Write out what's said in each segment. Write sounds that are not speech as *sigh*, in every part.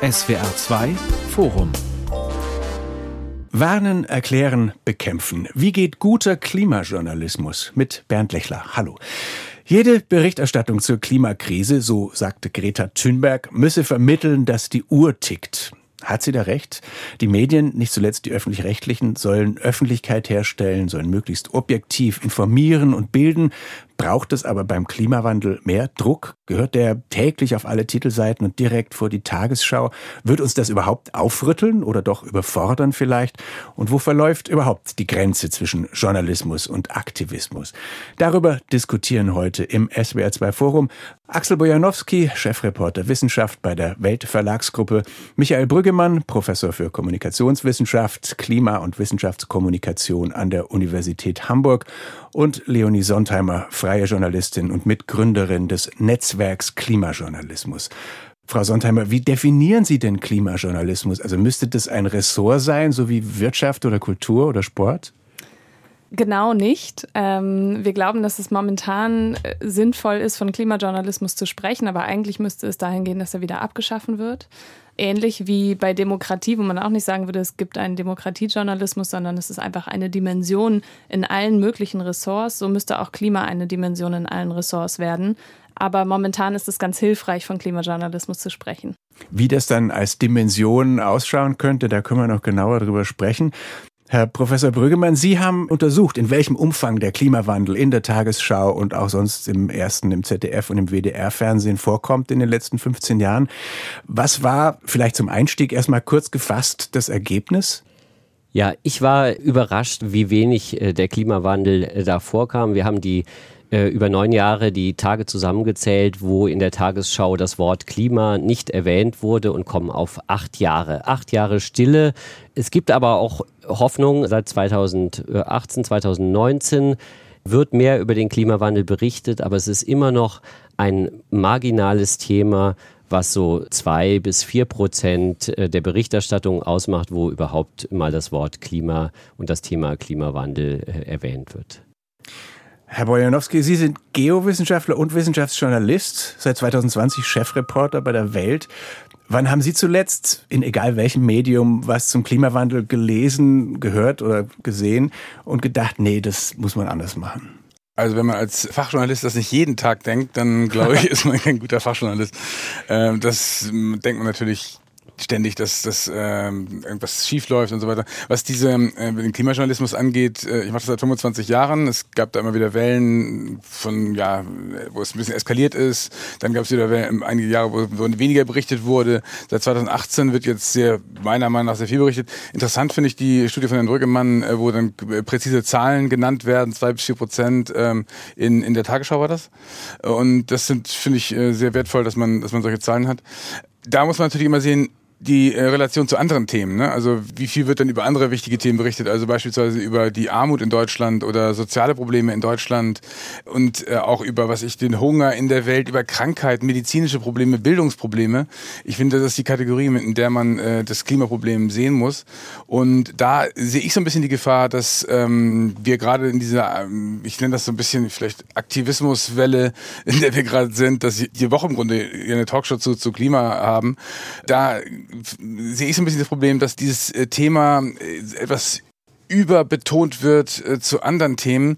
SWR 2 Forum Warnen, erklären, bekämpfen. Wie geht guter Klimajournalismus? Mit Bernd Lechler. Hallo. Jede Berichterstattung zur Klimakrise, so sagte Greta Thunberg, müsse vermitteln, dass die Uhr tickt. Hat sie da recht? Die Medien, nicht zuletzt die öffentlich-rechtlichen, sollen Öffentlichkeit herstellen, sollen möglichst objektiv informieren und bilden, Braucht es aber beim Klimawandel mehr Druck? Gehört der täglich auf alle Titelseiten und direkt vor die Tagesschau? Wird uns das überhaupt aufrütteln oder doch überfordern vielleicht? Und wo verläuft überhaupt die Grenze zwischen Journalismus und Aktivismus? Darüber diskutieren heute im SWR2 Forum Axel Bojanowski, Chefreporter Wissenschaft bei der Weltverlagsgruppe, Michael Brüggemann, Professor für Kommunikationswissenschaft, Klima- und Wissenschaftskommunikation an der Universität Hamburg und Leonie Sontheimer, freie Journalistin und Mitgründerin des Netzwerks Klimajournalismus. Frau Sontheimer, wie definieren Sie denn Klimajournalismus? Also müsste das ein Ressort sein, so wie Wirtschaft oder Kultur oder Sport? Genau nicht. Ähm, wir glauben, dass es momentan äh, sinnvoll ist, von Klimajournalismus zu sprechen, aber eigentlich müsste es dahin gehen, dass er wieder abgeschaffen wird ähnlich wie bei Demokratie, wo man auch nicht sagen würde, es gibt einen Demokratiejournalismus, sondern es ist einfach eine Dimension in allen möglichen Ressorts. So müsste auch Klima eine Dimension in allen Ressorts werden. Aber momentan ist es ganz hilfreich, von Klimajournalismus zu sprechen. Wie das dann als Dimension ausschauen könnte, da können wir noch genauer drüber sprechen. Herr Professor Brüggemann, Sie haben untersucht, in welchem Umfang der Klimawandel in der Tagesschau und auch sonst im ersten, im ZDF und im WDR-Fernsehen vorkommt in den letzten 15 Jahren. Was war vielleicht zum Einstieg erstmal kurz gefasst das Ergebnis? Ja, ich war überrascht, wie wenig äh, der Klimawandel äh, da vorkam. Wir haben die äh, über neun Jahre die Tage zusammengezählt, wo in der Tagesschau das Wort Klima nicht erwähnt wurde und kommen auf acht Jahre. Acht Jahre Stille. Es gibt aber auch Hoffnung seit 2018, 2019 wird mehr über den Klimawandel berichtet, aber es ist immer noch ein marginales Thema, was so zwei bis vier Prozent äh, der Berichterstattung ausmacht, wo überhaupt mal das Wort Klima und das Thema Klimawandel äh, erwähnt wird. Herr Bojanowski, Sie sind Geowissenschaftler und Wissenschaftsjournalist, seit 2020 Chefreporter bei der Welt. Wann haben Sie zuletzt in egal welchem Medium was zum Klimawandel gelesen, gehört oder gesehen und gedacht, nee, das muss man anders machen? Also wenn man als Fachjournalist das nicht jeden Tag denkt, dann glaube ich, *laughs* ist man kein guter Fachjournalist. Ähm, das denkt man natürlich ständig, dass, dass ähm, irgendwas schief läuft und so weiter. Was diese äh, den Klimajournalismus angeht, äh, ich mache das seit 25 Jahren. Es gab da immer wieder Wellen von ja, wo es ein bisschen eskaliert ist. Dann gab es wieder Wellen, einige Jahre, wo, wo weniger berichtet wurde. Seit 2018 wird jetzt sehr meiner Meinung nach sehr viel berichtet. Interessant finde ich die Studie von Herrn Brüggemann, äh, wo dann präzise Zahlen genannt werden, zwei bis vier Prozent ähm, in in der Tagesschau war das. Und das sind finde ich äh, sehr wertvoll, dass man dass man solche Zahlen hat. Da muss man natürlich immer sehen, die äh, Relation zu anderen Themen. Ne? Also wie viel wird dann über andere wichtige Themen berichtet? Also beispielsweise über die Armut in Deutschland oder soziale Probleme in Deutschland und äh, auch über, was ich, den Hunger in der Welt, über Krankheiten, medizinische Probleme, Bildungsprobleme. Ich finde, das ist die Kategorie, in der man äh, das Klimaproblem sehen muss. Und da sehe ich so ein bisschen die Gefahr, dass ähm, wir gerade in dieser, ähm, ich nenne das so ein bisschen vielleicht Aktivismuswelle, in der wir gerade sind, dass die Woche im Grunde eine Talkshow zu, zu Klima haben. Da sehe ich so ein bisschen das Problem, dass dieses äh, Thema äh, etwas überbetont wird äh, zu anderen Themen.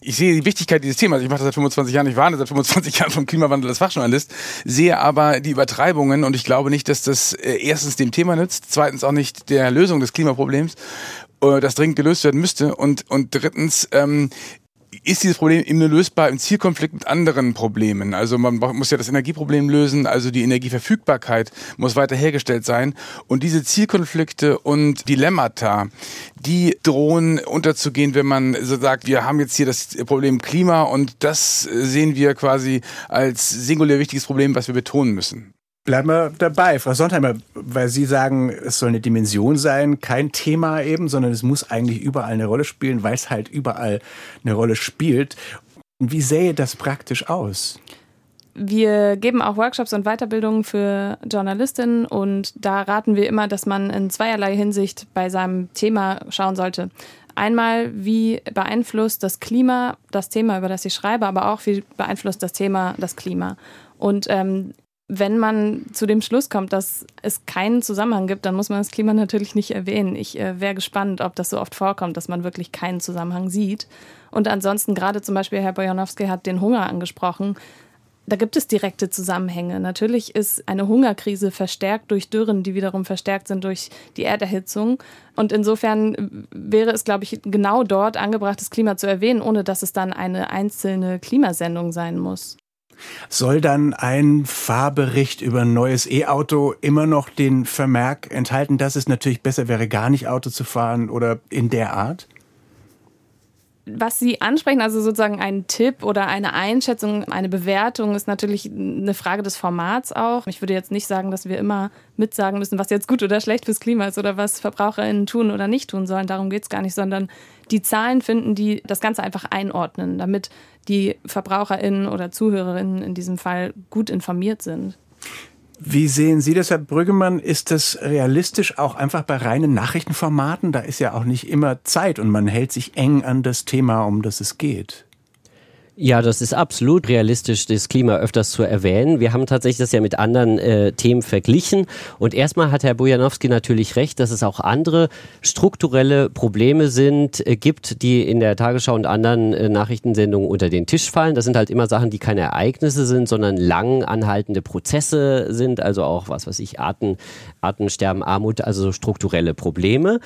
Ich sehe die Wichtigkeit dieses Themas. Ich mache das seit 25 Jahren. Ich warne seit 25 *laughs* Jahren vom Klimawandel als Fachjournalist. Sehe aber die Übertreibungen und ich glaube nicht, dass das erstens dem Thema nützt, zweitens auch nicht der Lösung des Klimaproblems das dringend gelöst werden müsste und und drittens ähm, ist dieses Problem eben nur lösbar im Zielkonflikt mit anderen Problemen. Also man muss ja das Energieproblem lösen, also die Energieverfügbarkeit muss weiter hergestellt sein. Und diese Zielkonflikte und Dilemmata, die drohen unterzugehen, wenn man so sagt, wir haben jetzt hier das Problem Klima und das sehen wir quasi als singulär wichtiges Problem, was wir betonen müssen. Bleiben wir dabei, Frau Sontheimer, weil Sie sagen, es soll eine Dimension sein, kein Thema eben, sondern es muss eigentlich überall eine Rolle spielen, weil es halt überall eine Rolle spielt. Wie sähe das praktisch aus? Wir geben auch Workshops und Weiterbildungen für Journalistinnen und da raten wir immer, dass man in zweierlei Hinsicht bei seinem Thema schauen sollte. Einmal, wie beeinflusst das Klima das Thema, über das ich schreibe, aber auch wie beeinflusst das Thema das Klima. Und ähm, wenn man zu dem Schluss kommt, dass es keinen Zusammenhang gibt, dann muss man das Klima natürlich nicht erwähnen. Ich äh, wäre gespannt, ob das so oft vorkommt, dass man wirklich keinen Zusammenhang sieht. Und ansonsten, gerade zum Beispiel Herr Bojanowski hat den Hunger angesprochen. Da gibt es direkte Zusammenhänge. Natürlich ist eine Hungerkrise verstärkt durch Dürren, die wiederum verstärkt sind durch die Erderhitzung. Und insofern wäre es, glaube ich, genau dort angebracht, das Klima zu erwähnen, ohne dass es dann eine einzelne Klimasendung sein muss. Soll dann ein Fahrbericht über ein neues E-Auto immer noch den Vermerk enthalten, dass es natürlich besser wäre, gar nicht Auto zu fahren oder in der Art? Was Sie ansprechen, also sozusagen ein Tipp oder eine Einschätzung, eine Bewertung, ist natürlich eine Frage des Formats auch. Ich würde jetzt nicht sagen, dass wir immer mitsagen müssen, was jetzt gut oder schlecht fürs Klima ist oder was VerbraucherInnen tun oder nicht tun sollen. Darum geht es gar nicht, sondern die Zahlen finden, die das Ganze einfach einordnen, damit die VerbraucherInnen oder ZuhörerInnen in diesem Fall gut informiert sind. Wie sehen Sie das, Herr Brüggemann? Ist das realistisch auch einfach bei reinen Nachrichtenformaten? Da ist ja auch nicht immer Zeit und man hält sich eng an das Thema, um das es geht. Ja, das ist absolut realistisch, das Klima öfters zu erwähnen. Wir haben tatsächlich das ja mit anderen äh, Themen verglichen. Und erstmal hat Herr Bojanowski natürlich recht, dass es auch andere strukturelle Probleme sind, äh, gibt, die in der Tagesschau und anderen äh, Nachrichtensendungen unter den Tisch fallen. Das sind halt immer Sachen, die keine Ereignisse sind, sondern lang anhaltende Prozesse sind, also auch was weiß ich, Arten, Artensterben, Armut, also strukturelle Probleme.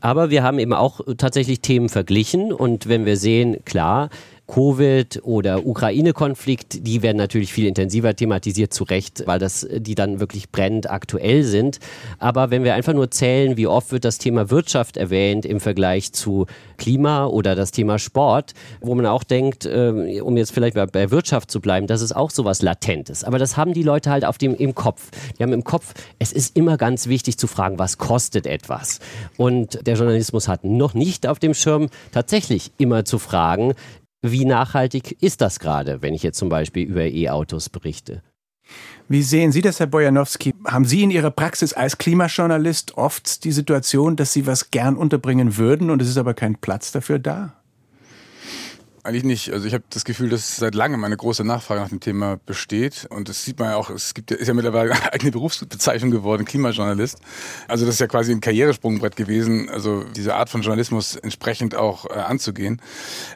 Aber wir haben eben auch tatsächlich Themen verglichen. Und wenn wir sehen, klar, Covid oder Ukraine-Konflikt, die werden natürlich viel intensiver thematisiert, zu Recht, weil das, die dann wirklich brennend aktuell sind. Aber wenn wir einfach nur zählen, wie oft wird das Thema Wirtschaft erwähnt im Vergleich zu Klima oder das Thema Sport, wo man auch denkt, äh, um jetzt vielleicht bei Wirtschaft zu bleiben, dass es auch sowas Latentes. Aber das haben die Leute halt auf dem, im Kopf. Die haben im Kopf, es ist immer ganz wichtig zu fragen, was kostet etwas? Und der Journalismus hat noch nicht auf dem Schirm, tatsächlich immer zu fragen, wie nachhaltig ist das gerade, wenn ich jetzt zum Beispiel über E-Autos berichte? Wie sehen Sie das, Herr Bojanowski? Haben Sie in Ihrer Praxis als Klimajournalist oft die Situation, dass Sie was gern unterbringen würden und es ist aber kein Platz dafür da? Eigentlich nicht. Also ich habe das Gefühl, dass seit langem eine große Nachfrage nach dem Thema besteht. Und das sieht man ja auch, es gibt, ist ja mittlerweile eine *laughs* eigene Berufsbezeichnung geworden, Klimajournalist. Also das ist ja quasi ein Karrieresprungbrett gewesen, also diese Art von Journalismus entsprechend auch äh, anzugehen.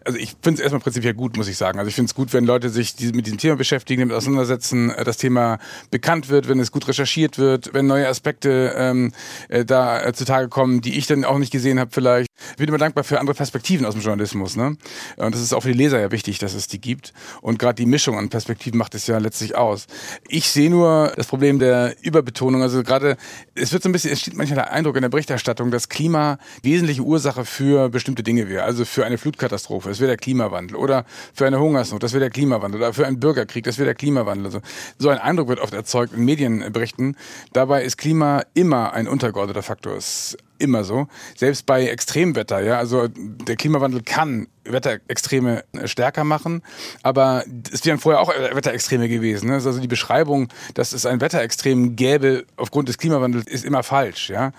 Also ich finde es erstmal prinzipiell gut, muss ich sagen. Also ich finde es gut, wenn Leute sich mit diesem Thema beschäftigen, damit auseinandersetzen, äh, das Thema bekannt wird, wenn es gut recherchiert wird, wenn neue Aspekte ähm, äh, da äh, zutage kommen, die ich dann auch nicht gesehen habe vielleicht. Ich bin immer dankbar für andere Perspektiven aus dem Journalismus. Ne? Und das ist auch für die Leser ja wichtig, dass es die gibt. Und gerade die Mischung an Perspektiven macht es ja letztlich aus. Ich sehe nur das Problem der Überbetonung. Also gerade, es wird so ein bisschen, es steht manchmal der Eindruck in der Berichterstattung, dass Klima wesentliche Ursache für bestimmte Dinge wäre. Also für eine Flutkatastrophe, das wäre der Klimawandel. Oder für eine Hungersnot, das wäre der Klimawandel. Oder für einen Bürgerkrieg, das wäre der Klimawandel. Also so ein Eindruck wird oft erzeugt in Medienberichten. Dabei ist Klima immer ein untergeordneter Faktor. Es immer so. Selbst bei Extremwetter, ja. Also der Klimawandel kann Wetterextreme stärker machen, aber es wären vorher auch Wetterextreme gewesen. Ne? Also die Beschreibung, dass es ein Wetterextrem gäbe aufgrund des Klimawandels, ist immer falsch. Ja?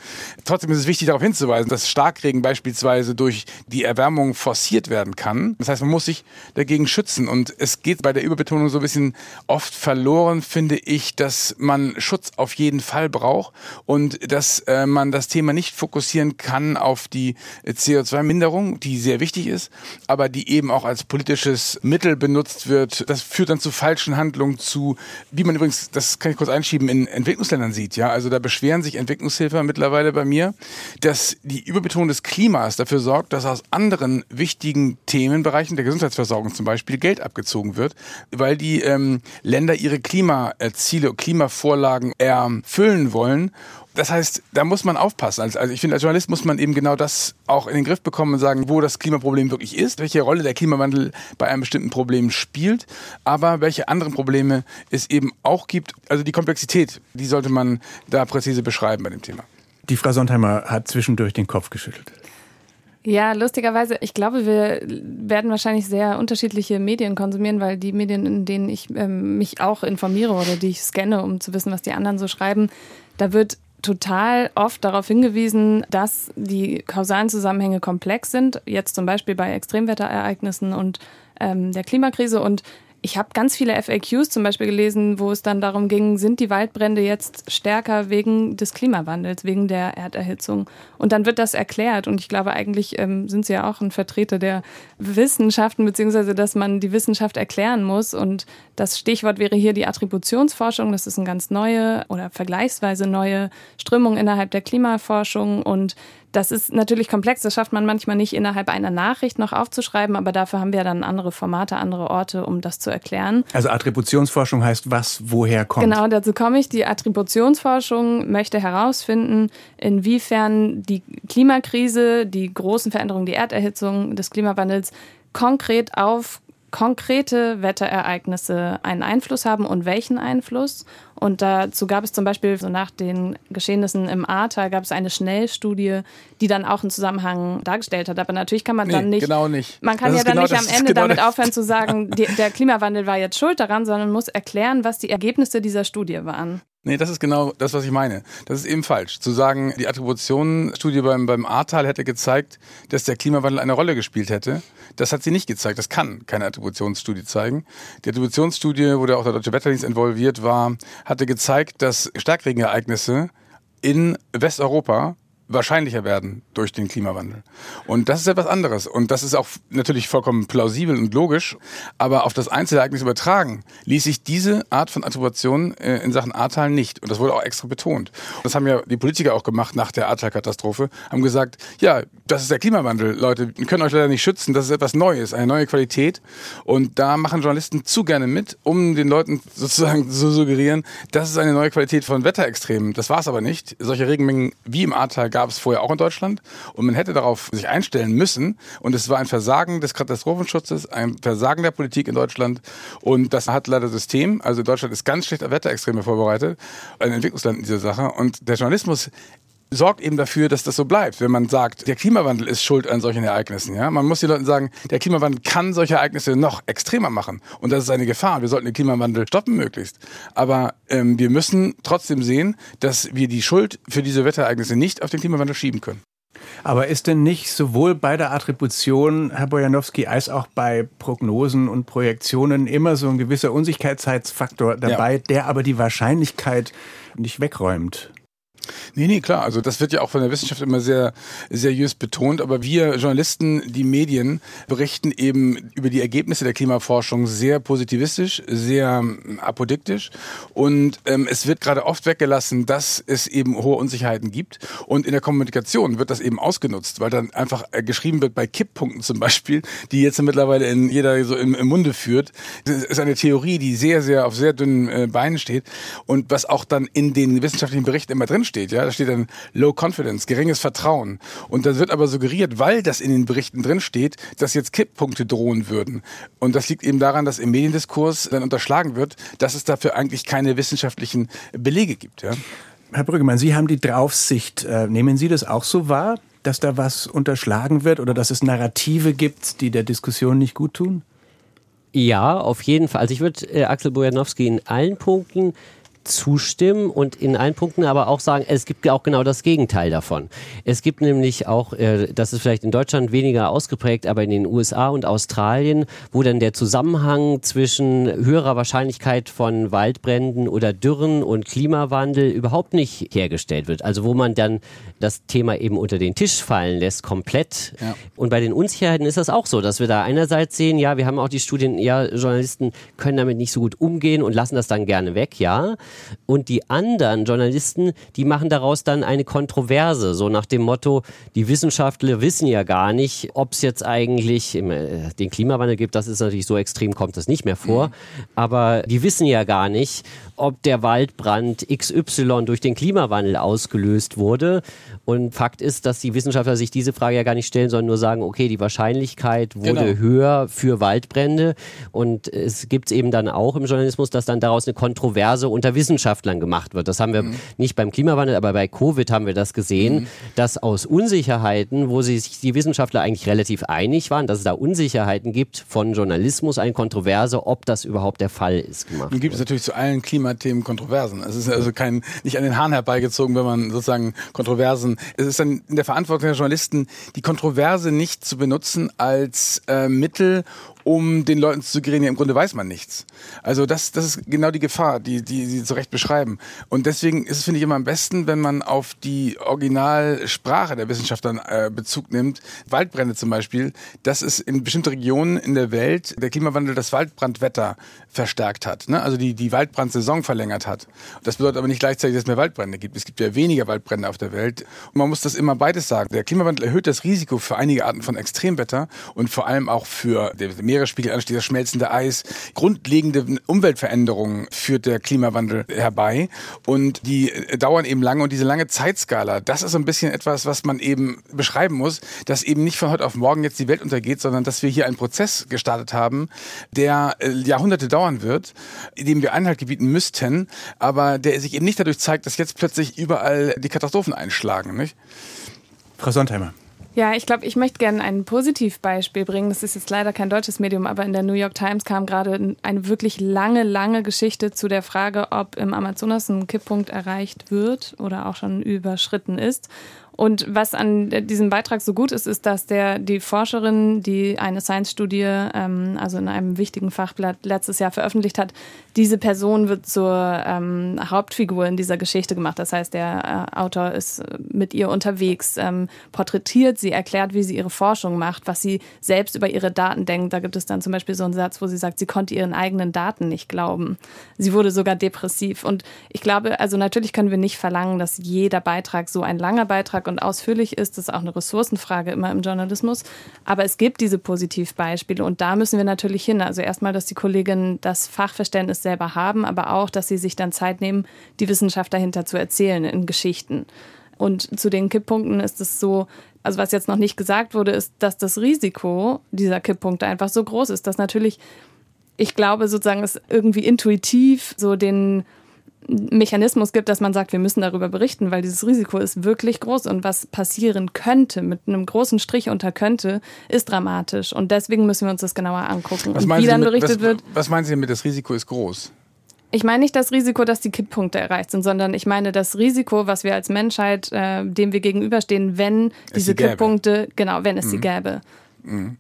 Trotzdem ist es wichtig darauf hinzuweisen, dass Starkregen beispielsweise durch die Erwärmung forciert werden kann. Das heißt, man muss sich dagegen schützen und es geht bei der Überbetonung so ein bisschen oft verloren, finde ich, dass man Schutz auf jeden Fall braucht und dass äh, man das Thema nicht fokussieren kann auf die CO2-Minderung, die sehr wichtig ist, aber die eben auch als politisches Mittel benutzt wird. Das führt dann zu falschen Handlungen, zu, wie man übrigens, das kann ich kurz einschieben, in Entwicklungsländern sieht. Ja, also da beschweren sich Entwicklungshilfer mittlerweile bei mir, dass die Überbetonung des Klimas dafür sorgt, dass aus anderen wichtigen Themenbereichen der Gesundheitsversorgung zum Beispiel Geld abgezogen wird, weil die ähm, Länder ihre Klimaziele, Klimavorlagen erfüllen wollen das heißt, da muss man aufpassen. Also, also ich finde, als Journalist muss man eben genau das auch in den Griff bekommen und sagen, wo das Klimaproblem wirklich ist, welche Rolle der Klimawandel bei einem bestimmten Problem spielt, aber welche anderen Probleme es eben auch gibt. Also die Komplexität, die sollte man da präzise beschreiben bei dem Thema. Die Frau Sondheimer hat zwischendurch den Kopf geschüttelt. Ja, lustigerweise, ich glaube, wir werden wahrscheinlich sehr unterschiedliche Medien konsumieren, weil die Medien, in denen ich ähm, mich auch informiere oder die ich scanne, um zu wissen, was die anderen so schreiben, da wird total oft darauf hingewiesen, dass die kausalen Zusammenhänge komplex sind, jetzt zum Beispiel bei Extremwetterereignissen und ähm, der Klimakrise. Und ich habe ganz viele FAQs zum Beispiel gelesen, wo es dann darum ging, sind die Waldbrände jetzt stärker wegen des Klimawandels, wegen der Erderhitzung? Und dann wird das erklärt. Und ich glaube, eigentlich ähm, sind Sie ja auch ein Vertreter der Wissenschaften, beziehungsweise dass man die Wissenschaft erklären muss. Und das Stichwort wäre hier die Attributionsforschung. Das ist eine ganz neue oder vergleichsweise neue Strömung innerhalb der Klimaforschung. Und das ist natürlich komplex, das schafft man manchmal nicht innerhalb einer Nachricht noch aufzuschreiben, aber dafür haben wir dann andere Formate, andere Orte, um das zu erklären. Also Attributionsforschung heißt was, woher kommt? Genau, dazu komme ich. Die Attributionsforschung möchte herausfinden, inwiefern die Klimakrise, die großen Veränderungen, die Erderhitzung des Klimawandels konkret auf konkrete Wetterereignisse einen Einfluss haben und welchen Einfluss. Und dazu gab es zum Beispiel so nach den Geschehnissen im Ahrtal gab es eine Schnellstudie, die dann auch einen Zusammenhang dargestellt hat. Aber natürlich kann man nee, dann nicht. Genau nicht. Man kann das ja dann genau, nicht am Ende genau damit aufhören zu sagen, *laughs* die, der Klimawandel war jetzt schuld daran, sondern muss erklären, was die Ergebnisse dieser Studie waren. Nee, das ist genau das, was ich meine. Das ist eben falsch. Zu sagen, die Attributionsstudie beim, beim Ahrtal hätte gezeigt, dass der Klimawandel eine Rolle gespielt hätte. Das hat sie nicht gezeigt. Das kann keine Attributionsstudie zeigen. Die Attributionsstudie, wo der auch der Deutsche Wetterdienst involviert war, hatte gezeigt, dass Starkregenereignisse in Westeuropa wahrscheinlicher werden durch den Klimawandel. Und das ist etwas anderes. Und das ist auch natürlich vollkommen plausibel und logisch. Aber auf das Einzelereignis übertragen ließ sich diese Art von Attribution äh, in Sachen Ahrtal nicht. Und das wurde auch extra betont. Das haben ja die Politiker auch gemacht nach der Ahrtal-Katastrophe, haben gesagt, ja, das ist der Klimawandel, Leute, wir können euch leider nicht schützen, das ist etwas Neues, eine neue Qualität. Und da machen Journalisten zu gerne mit, um den Leuten sozusagen zu suggerieren, das ist eine neue Qualität von Wetterextremen. Das war es aber nicht. Solche Regenmengen wie im Ahrtal gab es vorher auch in Deutschland. Und man hätte darauf sich einstellen müssen. Und es war ein Versagen des Katastrophenschutzes, ein Versagen der Politik in Deutschland. Und das hat leider System. Also Deutschland ist ganz schlecht auf Wetterextreme vorbereitet. Ein Entwicklungsland in dieser Sache. Und der Journalismus sorgt eben dafür, dass das so bleibt. Wenn man sagt, der Klimawandel ist schuld an solchen Ereignissen, ja, man muss den Leuten sagen, der Klimawandel kann solche Ereignisse noch extremer machen und das ist eine Gefahr. Wir sollten den Klimawandel stoppen möglichst. Aber ähm, wir müssen trotzdem sehen, dass wir die Schuld für diese Wetterereignisse nicht auf den Klimawandel schieben können. Aber ist denn nicht sowohl bei der Attribution, Herr Bojanowski, als auch bei Prognosen und Projektionen immer so ein gewisser Unsicherheitsfaktor dabei, ja. der aber die Wahrscheinlichkeit nicht wegräumt? Nee, nee, klar. Also das wird ja auch von der Wissenschaft immer sehr seriös betont. Aber wir Journalisten, die Medien, berichten eben über die Ergebnisse der Klimaforschung sehr positivistisch, sehr ähm, apodiktisch. Und ähm, es wird gerade oft weggelassen, dass es eben hohe Unsicherheiten gibt. Und in der Kommunikation wird das eben ausgenutzt, weil dann einfach äh, geschrieben wird bei Kipppunkten zum Beispiel, die jetzt mittlerweile in jeder so im, im Munde führt. Das ist eine Theorie, die sehr, sehr auf sehr dünnen äh, Beinen steht. Und was auch dann in den wissenschaftlichen Berichten immer drin steht, ja, da steht dann Low Confidence, geringes Vertrauen. Und da wird aber suggeriert, weil das in den Berichten drin steht, dass jetzt Kipppunkte drohen würden. Und das liegt eben daran, dass im Mediendiskurs dann unterschlagen wird, dass es dafür eigentlich keine wissenschaftlichen Belege gibt. Ja. Herr Brüggemann, Sie haben die Draufsicht. Äh, nehmen Sie das auch so wahr, dass da was unterschlagen wird oder dass es Narrative gibt, die der Diskussion nicht gut tun? Ja, auf jeden Fall. Also ich würde äh, Axel Bojanowski in allen Punkten zustimmen und in allen Punkten aber auch sagen, es gibt ja auch genau das Gegenteil davon. Es gibt nämlich auch, äh, das ist vielleicht in Deutschland weniger ausgeprägt, aber in den USA und Australien, wo dann der Zusammenhang zwischen höherer Wahrscheinlichkeit von Waldbränden oder Dürren und Klimawandel überhaupt nicht hergestellt wird. Also wo man dann das Thema eben unter den Tisch fallen lässt, komplett. Ja. Und bei den Unsicherheiten ist das auch so, dass wir da einerseits sehen, ja, wir haben auch die Studien, ja, Journalisten können damit nicht so gut umgehen und lassen das dann gerne weg, ja. Und die anderen Journalisten, die machen daraus dann eine Kontroverse, so nach dem Motto, die Wissenschaftler wissen ja gar nicht, ob es jetzt eigentlich den Klimawandel gibt. Das ist natürlich so extrem, kommt das nicht mehr vor. Mhm. Aber die wissen ja gar nicht, ob der Waldbrand XY durch den Klimawandel ausgelöst wurde. Und Fakt ist, dass die Wissenschaftler sich diese Frage ja gar nicht stellen, sondern nur sagen, okay, die Wahrscheinlichkeit wurde genau. höher für Waldbrände. Und es gibt eben dann auch im Journalismus, dass dann daraus eine Kontroverse unter Wissenschaftlern gemacht wird. Das haben wir mhm. nicht beim Klimawandel, aber bei Covid haben wir das gesehen, mhm. dass aus Unsicherheiten, wo sich die Wissenschaftler eigentlich relativ einig waren, dass es da Unsicherheiten gibt von Journalismus, eine Kontroverse, ob das überhaupt der Fall ist. Gemacht Nun gibt es natürlich zu allen Klima Klimathemen Kontroversen. Es ist also kein, nicht an den Haaren herbeigezogen, wenn man sozusagen Kontroversen, es ist dann in der Verantwortung der Journalisten, die Kontroverse nicht zu benutzen als äh, Mittel, um den Leuten zu suggerieren, ja, im Grunde weiß man nichts. Also das, das ist genau die Gefahr, die, die Sie zu Recht beschreiben. Und deswegen ist es, finde ich, immer am besten, wenn man auf die Originalsprache der Wissenschaftler äh, Bezug nimmt. Waldbrände zum Beispiel, dass es in bestimmten Regionen in der Welt der Klimawandel das Waldbrandwetter verstärkt hat. Ne? Also die, die Waldbrandsaison verlängert hat. Das bedeutet aber nicht gleichzeitig, dass es mehr Waldbrände gibt. Es gibt ja weniger Waldbrände auf der Welt. Und man muss das immer beides sagen. Der Klimawandel erhöht das Risiko für einige Arten von Extremwetter und vor allem auch für den Meeresspiegelanstieg, das schmelzende Eis. Grundlegende Umweltveränderungen führt der Klimawandel herbei. Und die dauern eben lange. Und diese lange Zeitskala, das ist so ein bisschen etwas, was man eben beschreiben muss, dass eben nicht von heute auf morgen jetzt die Welt untergeht, sondern dass wir hier einen Prozess gestartet haben, der äh, Jahrhunderte dauern wird, dem wir Einhalt gebieten müssten, aber der sich eben nicht dadurch zeigt, dass jetzt plötzlich überall die Katastrophen einschlagen. Nicht? Frau Sontheimer. Ja, ich glaube, ich möchte gerne ein Positivbeispiel bringen. Das ist jetzt leider kein deutsches Medium, aber in der New York Times kam gerade eine wirklich lange, lange Geschichte zu der Frage, ob im Amazonas ein Kipppunkt erreicht wird oder auch schon überschritten ist. Und was an diesem Beitrag so gut ist, ist, dass der, die Forscherin, die eine Science-Studie, ähm, also in einem wichtigen Fachblatt letztes Jahr veröffentlicht hat, diese Person wird zur ähm, Hauptfigur in dieser Geschichte gemacht. Das heißt, der äh, Autor ist mit ihr unterwegs, ähm, porträtiert sie, erklärt, wie sie ihre Forschung macht, was sie selbst über ihre Daten denkt. Da gibt es dann zum Beispiel so einen Satz, wo sie sagt, sie konnte ihren eigenen Daten nicht glauben. Sie wurde sogar depressiv. Und ich glaube, also natürlich können wir nicht verlangen, dass jeder Beitrag so ein langer Beitrag und ausführlich ist. Das ist auch eine Ressourcenfrage immer im Journalismus. Aber es gibt diese Positivbeispiele und da müssen wir natürlich hin. Also erstmal, dass die Kolleginnen das Fachverständnis selber haben, aber auch, dass sie sich dann Zeit nehmen, die Wissenschaft dahinter zu erzählen in Geschichten. Und zu den Kipppunkten ist es so, also was jetzt noch nicht gesagt wurde, ist, dass das Risiko dieser Kipppunkte einfach so groß ist, dass natürlich, ich glaube sozusagen, es irgendwie intuitiv so den Mechanismus gibt, dass man sagt, wir müssen darüber berichten, weil dieses Risiko ist wirklich groß und was passieren könnte mit einem großen Strich unter könnte, ist dramatisch und deswegen müssen wir uns das genauer angucken. Was und wie dann mit, berichtet was, wird. Was meinen Sie damit, das Risiko ist groß? Ich meine nicht das Risiko, dass die Kipppunkte erreicht sind, sondern ich meine das Risiko, was wir als Menschheit, äh, dem wir gegenüberstehen, wenn Es diese gäbe. Kipppunkte, genau, wenn es sie Mhm.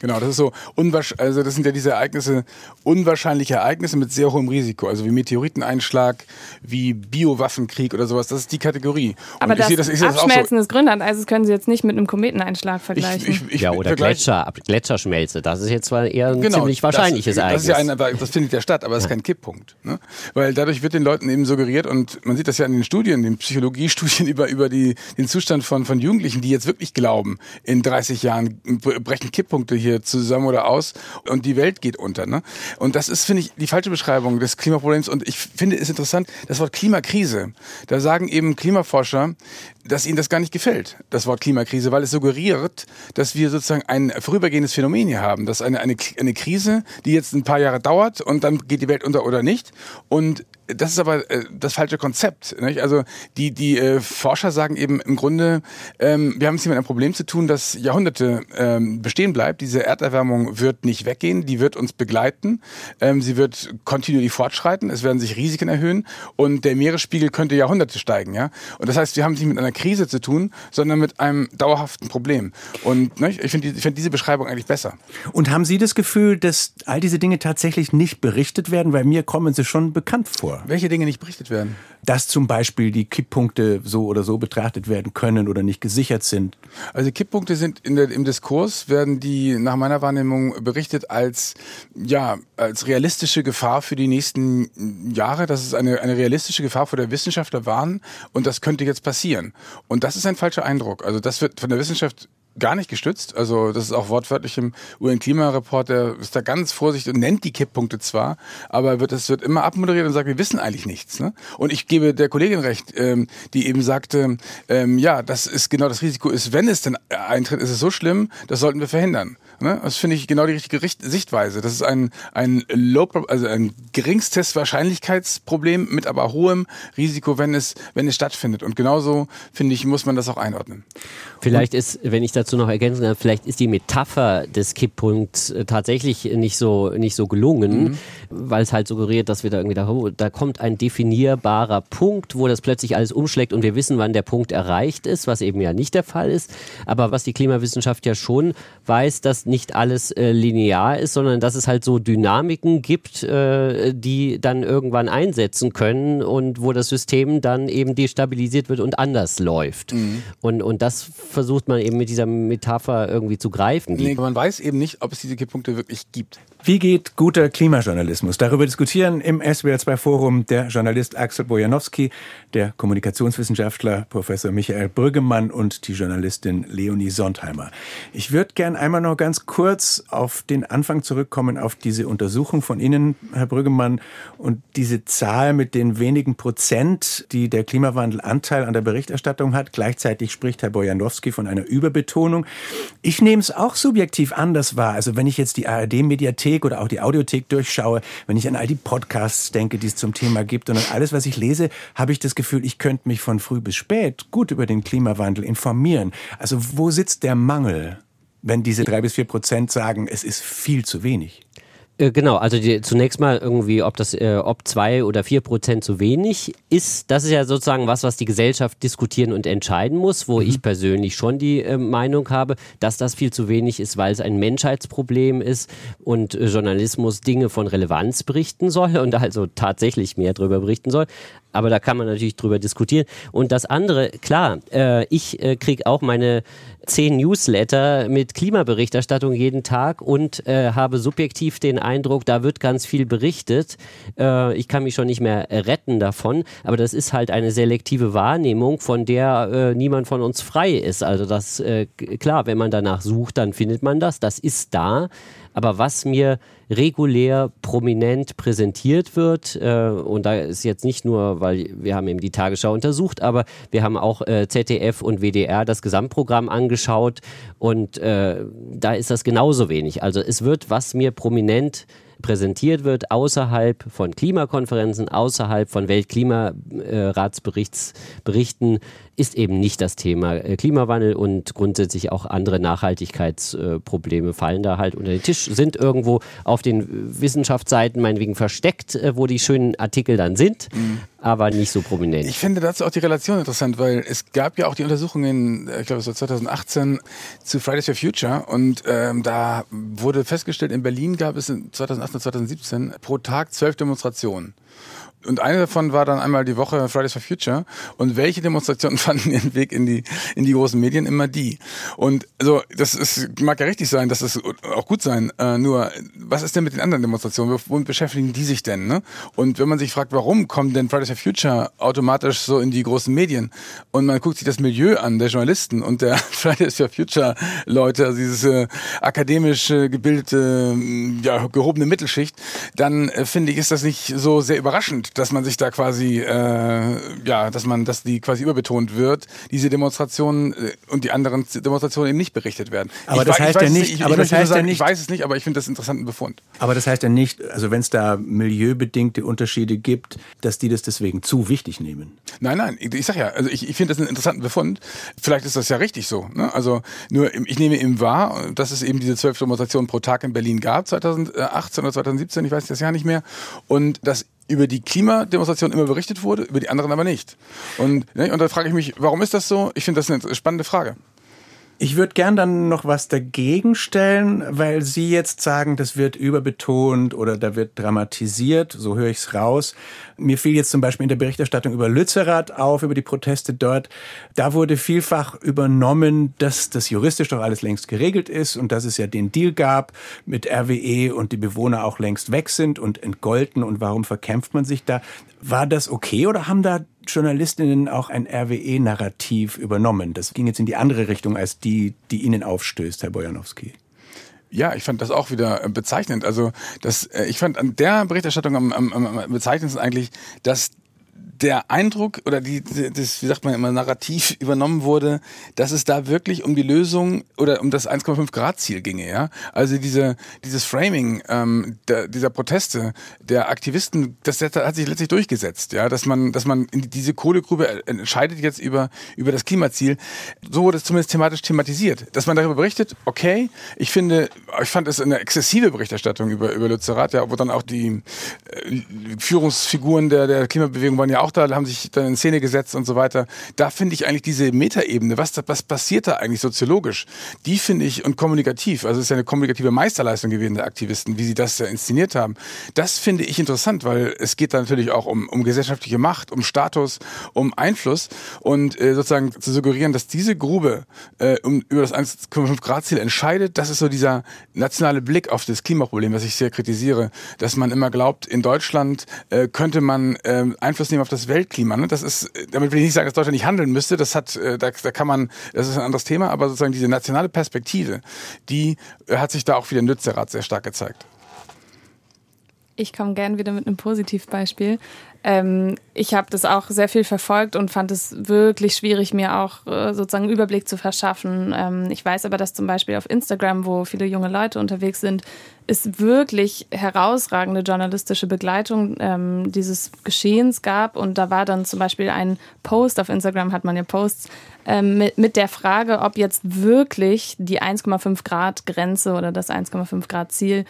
Genau, das ist so unwahrscheinlich, also das sind ja diese Ereignisse, unwahrscheinliche Ereignisse mit sehr hohem Risiko, also wie Meteoriteneinschlag, wie Biowaffenkrieg oder sowas, das ist die Kategorie. Aber ich das, sehe das, das auch so. Abschmelzen des Grönlandeises können Sie jetzt nicht mit einem Kometeneinschlag vergleichen. Ich, ich, ich ja, oder Gletscher, Gletscherschmelze. Das ist jetzt zwar eher ein Genau, ziemlich wahrscheinliches das, Ereignis. Das, ist ja ein, aber das findet ja statt, aber es ist kein Kipppunkt. Ne? Weil dadurch wird den Leuten eben suggeriert, und man sieht das ja in den Studien, den Psychologiestudien *laughs* über, über die, den Zustand von, von Jugendlichen, die jetzt wirklich glauben, in 30 Jahren brechen Kipppunkte hier zusammen oder aus und die Welt geht unter. Ne? Und das ist, finde ich, die falsche Beschreibung des Klimaproblems. Und ich finde es interessant, das Wort Klimakrise, da sagen eben Klimaforscher, dass ihnen das gar nicht gefällt, das Wort Klimakrise, weil es suggeriert, dass wir sozusagen ein vorübergehendes Phänomen hier haben, dass eine, eine, eine Krise, die jetzt ein paar Jahre dauert und dann geht die Welt unter oder nicht. Und das ist aber äh, das falsche Konzept. Nicht? Also die, die äh, Forscher sagen eben im Grunde, ähm, wir haben es hier mit einem Problem zu tun, das Jahrhunderte ähm, bestehen bleibt. Diese Erderwärmung wird nicht weggehen, die wird uns begleiten, ähm, sie wird kontinuierlich fortschreiten, es werden sich Risiken erhöhen und der Meeresspiegel könnte Jahrhunderte steigen. Ja? Und das heißt, wir haben es nicht mit einer Krise zu tun, sondern mit einem dauerhaften Problem. Und nicht? ich finde die, find diese Beschreibung eigentlich besser. Und haben Sie das Gefühl, dass all diese Dinge tatsächlich nicht berichtet werden? Weil mir kommen sie schon bekannt vor. Welche Dinge nicht berichtet werden? Dass zum Beispiel die Kipppunkte so oder so betrachtet werden können oder nicht gesichert sind. Also Kipppunkte sind in der, im Diskurs, werden die nach meiner Wahrnehmung berichtet als, ja, als realistische Gefahr für die nächsten Jahre. Das ist eine, eine realistische Gefahr vor der Wissenschaftler warnen und das könnte jetzt passieren. Und das ist ein falscher Eindruck. Also das wird von der Wissenschaft gar nicht gestützt. Also das ist auch wortwörtlich im UN-Klimareport, der ist da ganz vorsichtig und nennt die Kipppunkte zwar, aber wird, es wird immer abmoderiert und sagt, wir wissen eigentlich nichts. Ne? Und ich gebe der Kollegin recht, ähm, die eben sagte, ähm, ja, das ist genau das Risiko ist, wenn es denn eintritt, ist es so schlimm, das sollten wir verhindern. Ne? Das finde ich genau die richtige Richt Sichtweise. Das ist ein, ein low, also ein geringstes Wahrscheinlichkeitsproblem mit aber hohem Risiko, wenn es, wenn es stattfindet. Und genauso, finde ich, muss man das auch einordnen. Vielleicht ist, wenn ich dazu noch ergänzen kann, vielleicht ist die Metapher des Kipppunkts äh, tatsächlich nicht so, nicht so gelungen, weil es halt suggeriert, dass wir da irgendwie da, oh, da kommt ein definierbarer Punkt, wo das plötzlich alles umschlägt und wir wissen, wann der Punkt erreicht ist, was eben ja nicht der Fall ist. Aber was die Klimawissenschaft ja schon weiß, dass nicht alles äh, linear ist, sondern dass es halt so Dynamiken gibt, äh, die dann irgendwann einsetzen können und wo das System dann eben destabilisiert wird und anders läuft. Mhm. Und, und das versucht man eben mit dieser Metapher irgendwie zu greifen. Nee, man weiß eben nicht, ob es diese Kipppunkte wirklich gibt. Wie geht guter Klimajournalismus? Darüber diskutieren im SWR2 Forum der Journalist Axel Bojanowski, der Kommunikationswissenschaftler Professor Michael Brüggemann und die Journalistin Leonie Sondheimer. Ich würde gern einmal noch ganz kurz auf den Anfang zurückkommen, auf diese Untersuchung von Ihnen, Herr Brüggemann, und diese Zahl mit den wenigen Prozent, die der Klimawandel Anteil an der Berichterstattung hat. Gleichzeitig spricht Herr Bojanowski von einer Überbetonung. Ich nehme es auch subjektiv anders wahr. Also wenn ich jetzt die ARD-Mediathek Mediathek oder auch die Audiothek durchschaue, wenn ich an all die Podcasts denke, die es zum Thema gibt und an alles, was ich lese, habe ich das Gefühl, ich könnte mich von früh bis spät gut über den Klimawandel informieren. Also wo sitzt der Mangel, wenn diese drei bis vier Prozent sagen, es ist viel zu wenig? Äh, genau, also die, zunächst mal irgendwie, ob das, äh, ob zwei oder vier Prozent zu wenig ist, das ist ja sozusagen was, was die Gesellschaft diskutieren und entscheiden muss, wo mhm. ich persönlich schon die äh, Meinung habe, dass das viel zu wenig ist, weil es ein Menschheitsproblem ist und Journalismus Dinge von Relevanz berichten soll und also tatsächlich mehr darüber berichten soll. Aber da kann man natürlich drüber diskutieren. Und das andere, klar, äh, ich äh, kriege auch meine zehn Newsletter mit Klimaberichterstattung jeden Tag und äh, habe subjektiv den Eindruck, da wird ganz viel berichtet. Äh, ich kann mich schon nicht mehr retten davon, aber das ist halt eine selektive Wahrnehmung, von der äh, niemand von uns frei ist. Also das, äh, klar, wenn man danach sucht, dann findet man das. Das ist da. Aber was mir regulär prominent präsentiert wird. Äh, und da ist jetzt nicht nur, weil wir haben eben die Tagesschau untersucht, aber wir haben auch äh, ZDF und WDR das Gesamtprogramm angeschaut und äh, da ist das genauso wenig. Also es wird, was mir prominent präsentiert wird, außerhalb von Klimakonferenzen, außerhalb von Weltklimaratsberichten, ist eben nicht das Thema äh, Klimawandel und grundsätzlich auch andere Nachhaltigkeitsprobleme fallen da halt unter den Tisch, sind irgendwo auf den Wissenschaftsseiten meinetwegen versteckt, äh, wo die schönen Artikel dann sind, mhm. aber nicht so prominent. Ich finde dazu auch die Relation interessant, weil es gab ja auch die Untersuchungen, äh, ich glaube so 2018 zu Fridays for Future und ähm, da wurde festgestellt, in Berlin gab es 2018 und 2017 pro Tag zwölf Demonstrationen. Und eine davon war dann einmal die Woche Fridays for Future. Und welche Demonstrationen *laughs* fanden ihren Weg in die, in die großen Medien? Immer die. Und also das ist, mag ja richtig sein, das auch gut sein. Äh, nur, was ist denn mit den anderen Demonstrationen? Womit beschäftigen die sich denn? Ne? Und wenn man sich fragt, warum kommen denn Fridays for Future automatisch so in die großen Medien? Und man guckt sich das Milieu an, der Journalisten und der *laughs* Fridays for Future Leute, also dieses äh, akademisch äh, gebildete, ja, gehobene Mittelschicht, dann äh, finde ich, ist das nicht so sehr überraschend dass man sich da quasi, äh, ja, dass man, dass die quasi überbetont wird, diese Demonstrationen äh, und die anderen Demonstrationen eben nicht berichtet werden. Aber ich das heißt ja nicht, ich, aber ich das heißt sagen, ja nicht, ich weiß es nicht, aber ich finde das einen interessanten Befund. Aber das heißt ja nicht, also wenn es da milieubedingte Unterschiede gibt, dass die das deswegen zu wichtig nehmen. Nein, nein, ich, ich sag ja, also ich, ich finde das einen interessanten Befund. Vielleicht ist das ja richtig so. Ne? Also nur, ich nehme eben wahr, dass es eben diese zwölf Demonstrationen pro Tag in Berlin gab, 2018 oder 2017, ich weiß das Jahr nicht mehr, und dass über die Klimademonstration immer berichtet wurde, über die anderen aber nicht. Und, ne, und da frage ich mich, warum ist das so? Ich finde das eine spannende Frage. Ich würde gern dann noch was dagegen stellen, weil Sie jetzt sagen, das wird überbetont oder da wird dramatisiert, so höre ich es raus. Mir fiel jetzt zum Beispiel in der Berichterstattung über Lützerath auf, über die Proteste dort. Da wurde vielfach übernommen, dass das juristisch doch alles längst geregelt ist und dass es ja den Deal gab mit RWE und die Bewohner auch längst weg sind und entgolten und warum verkämpft man sich da? War das okay oder haben da Journalistinnen auch ein RWE-Narrativ übernommen? Das ging jetzt in die andere Richtung als die, die Ihnen aufstößt, Herr Bojanowski. Ja, ich fand das auch wieder bezeichnend. Also das, äh, ich fand an der Berichterstattung am, am, am bezeichnendsten eigentlich, dass der Eindruck oder die, das, wie sagt man immer, Narrativ *laughs* übernommen wurde, dass es da wirklich um die Lösung oder um das 1,5 Grad Ziel ginge, ja. Also diese, dieses Framing ähm, der, dieser Proteste der Aktivisten, das hat sich letztlich durchgesetzt, ja, dass man, dass man diese Kohlegrube entscheidet jetzt über, über das Klimaziel. So wurde es zumindest thematisch thematisiert. Dass man darüber berichtet, okay, ich finde, ich fand es eine exzessive Berichterstattung über, über Lützerath, ja, wo dann auch die äh, Führungsfiguren der, der Klimabewegung waren ja auch da, haben sich dann in Szene gesetzt und so weiter. Da finde ich eigentlich diese Metaebene, was, was passiert da eigentlich soziologisch, die finde ich und kommunikativ, also es ist ja eine kommunikative Meisterleistung gewesen der Aktivisten, wie sie das ja inszeniert haben. Das finde ich interessant, weil es geht da natürlich auch um, um gesellschaftliche Macht, um Status, um Einfluss und äh, sozusagen zu suggerieren, dass diese Grube äh, um, über das 1,5 Grad Ziel entscheidet, das ist so dieser nationale Blick auf das Klimaproblem, was ich sehr kritisiere, dass man immer glaubt, in Deutschland äh, könnte man äh, Einfluss nehmen auf das Weltklima. Ne? Das ist, damit will ich nicht sagen, dass Deutschland nicht handeln müsste. Das hat, äh, da, da kann man, das ist ein anderes Thema, aber sozusagen diese nationale Perspektive, die äh, hat sich da auch wieder im Nützerrat sehr stark gezeigt. Ich komme gern wieder mit einem Positivbeispiel. Ähm, ich habe das auch sehr viel verfolgt und fand es wirklich schwierig, mir auch äh, sozusagen einen Überblick zu verschaffen. Ähm, ich weiß aber, dass zum Beispiel auf Instagram, wo viele junge Leute unterwegs sind, es wirklich herausragende journalistische Begleitung ähm, dieses Geschehens gab. Und da war dann zum Beispiel ein Post, auf Instagram hat man ja Posts, ähm, mit, mit der Frage, ob jetzt wirklich die 1,5 Grad Grenze oder das 1,5 Grad Ziel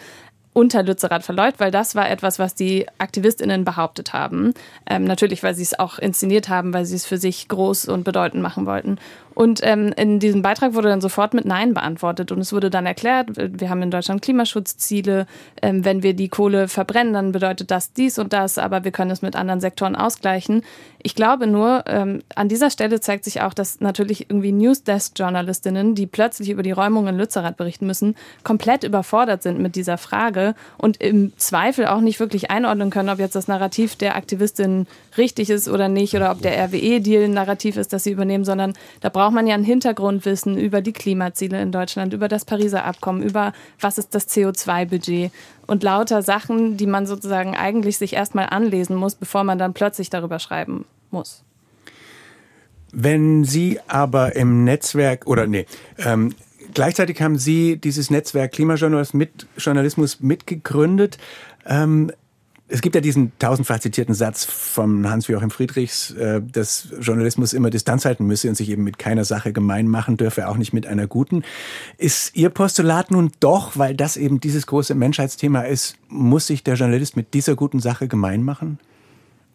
unter Lützerath verläuft, weil das war etwas, was die AktivistInnen behauptet haben. Ähm, natürlich, weil sie es auch inszeniert haben, weil sie es für sich groß und bedeutend machen wollten. Und ähm, in diesem Beitrag wurde dann sofort mit Nein beantwortet. Und es wurde dann erklärt, wir haben in Deutschland Klimaschutzziele. Ähm, wenn wir die Kohle verbrennen, dann bedeutet das dies und das, aber wir können es mit anderen Sektoren ausgleichen. Ich glaube nur, ähm, an dieser Stelle zeigt sich auch, dass natürlich irgendwie Newsdesk-Journalistinnen, die plötzlich über die Räumung in Lützerath berichten müssen, komplett überfordert sind mit dieser Frage und im Zweifel auch nicht wirklich einordnen können, ob jetzt das Narrativ der Aktivistin richtig ist oder nicht oder ob der RWE-Deal ein Narrativ ist, das sie übernehmen, sondern da braucht man ja ein Hintergrundwissen über die Klimaziele in Deutschland, über das Pariser Abkommen, über was ist das CO2-Budget und lauter Sachen, die man sozusagen eigentlich sich erstmal anlesen muss, bevor man dann plötzlich darüber schreiben muss. Wenn Sie aber im Netzwerk oder nee, ähm, gleichzeitig haben Sie dieses Netzwerk Klimajournalismus mit, mitgegründet. Ähm, es gibt ja diesen tausendfach zitierten Satz von Hans-Joachim Friedrichs, äh, dass Journalismus immer Distanz halten müsse und sich eben mit keiner Sache gemein machen dürfe, auch nicht mit einer guten. Ist Ihr Postulat nun doch, weil das eben dieses große Menschheitsthema ist, muss sich der Journalist mit dieser guten Sache gemein machen?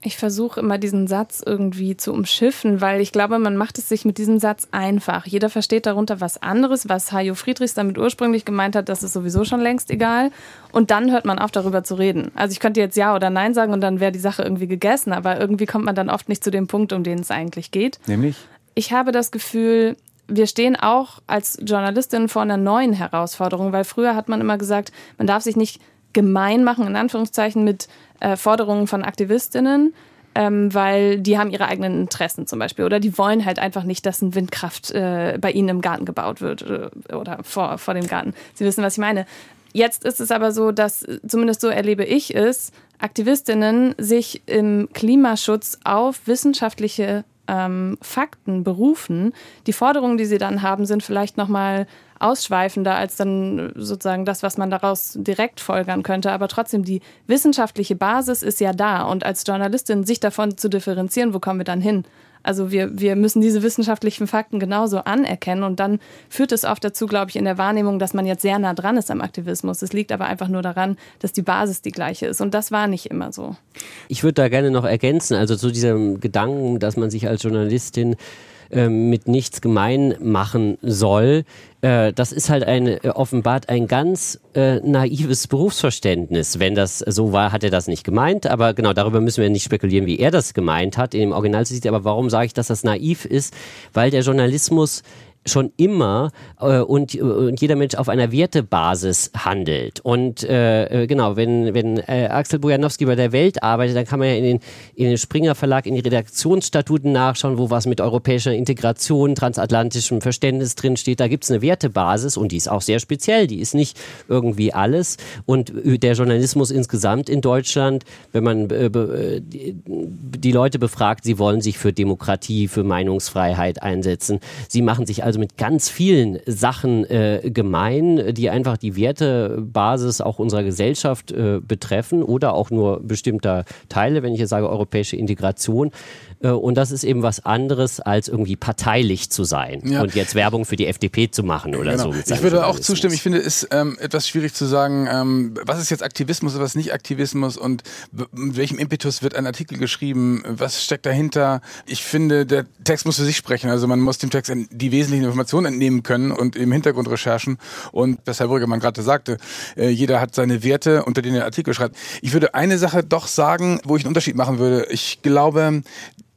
Ich versuche immer diesen Satz irgendwie zu umschiffen, weil ich glaube, man macht es sich mit diesem Satz einfach. Jeder versteht darunter was anderes, was Hajo Friedrichs damit ursprünglich gemeint hat, das ist sowieso schon längst egal. Und dann hört man auf, darüber zu reden. Also ich könnte jetzt Ja oder Nein sagen und dann wäre die Sache irgendwie gegessen, aber irgendwie kommt man dann oft nicht zu dem Punkt, um den es eigentlich geht. Nämlich? Ich habe das Gefühl, wir stehen auch als Journalistin vor einer neuen Herausforderung, weil früher hat man immer gesagt, man darf sich nicht gemein machen, in Anführungszeichen, mit äh, Forderungen von Aktivistinnen, ähm, weil die haben ihre eigenen Interessen zum Beispiel oder die wollen halt einfach nicht, dass ein Windkraft äh, bei ihnen im Garten gebaut wird äh, oder vor, vor dem Garten. Sie wissen, was ich meine. Jetzt ist es aber so, dass, zumindest so erlebe ich es, Aktivistinnen sich im Klimaschutz auf wissenschaftliche ähm, Fakten berufen. Die Forderungen, die sie dann haben, sind vielleicht nochmal ausschweifender als dann sozusagen das, was man daraus direkt folgern könnte. Aber trotzdem, die wissenschaftliche Basis ist ja da. Und als Journalistin sich davon zu differenzieren, wo kommen wir dann hin? Also wir, wir müssen diese wissenschaftlichen Fakten genauso anerkennen und dann führt es oft dazu, glaube ich, in der Wahrnehmung, dass man jetzt sehr nah dran ist am Aktivismus. Es liegt aber einfach nur daran, dass die Basis die gleiche ist und das war nicht immer so. Ich würde da gerne noch ergänzen, also zu diesem Gedanken, dass man sich als Journalistin äh, mit nichts gemein machen soll. Äh, das ist halt ein, äh, offenbart ein ganz äh, naives Berufsverständnis. Wenn das so war, hat er das nicht gemeint. Aber genau darüber müssen wir nicht spekulieren, wie er das gemeint hat. In dem Original aber warum sage ich, dass das naiv ist? Weil der Journalismus schon immer äh, und, und jeder Mensch auf einer Wertebasis handelt. Und äh, äh, genau, wenn, wenn äh, Axel Bojanowski bei der Welt arbeitet, dann kann man ja in den, in den Springer Verlag in die Redaktionsstatuten nachschauen, wo was mit europäischer Integration, transatlantischem Verständnis drinsteht. Da gibt's eine Wertebasis und die ist auch sehr speziell. Die ist nicht irgendwie alles. Und der Journalismus insgesamt in Deutschland, wenn man äh, äh die Leute befragt, sie wollen sich für Demokratie, für Meinungsfreiheit einsetzen. Sie machen sich also also mit ganz vielen Sachen äh, gemein, die einfach die Wertebasis auch unserer Gesellschaft äh, betreffen oder auch nur bestimmter Teile, wenn ich jetzt sage europäische Integration. Äh, und das ist eben was anderes, als irgendwie parteilich zu sein ja. und jetzt Werbung für die FDP zu machen oder genau. so. Ich würde auch zustimmen. Ich finde es ähm, etwas schwierig zu sagen, ähm, was ist jetzt Aktivismus und was nicht Aktivismus und mit welchem Impetus wird ein Artikel geschrieben, was steckt dahinter. Ich finde, der Text muss für sich sprechen. Also man muss dem Text die wesentlichen Informationen entnehmen können und im Hintergrund recherchen. Und was Herr Brüggemann gerade sagte, äh, jeder hat seine Werte, unter denen er Artikel schreibt. Ich würde eine Sache doch sagen, wo ich einen Unterschied machen würde. Ich glaube,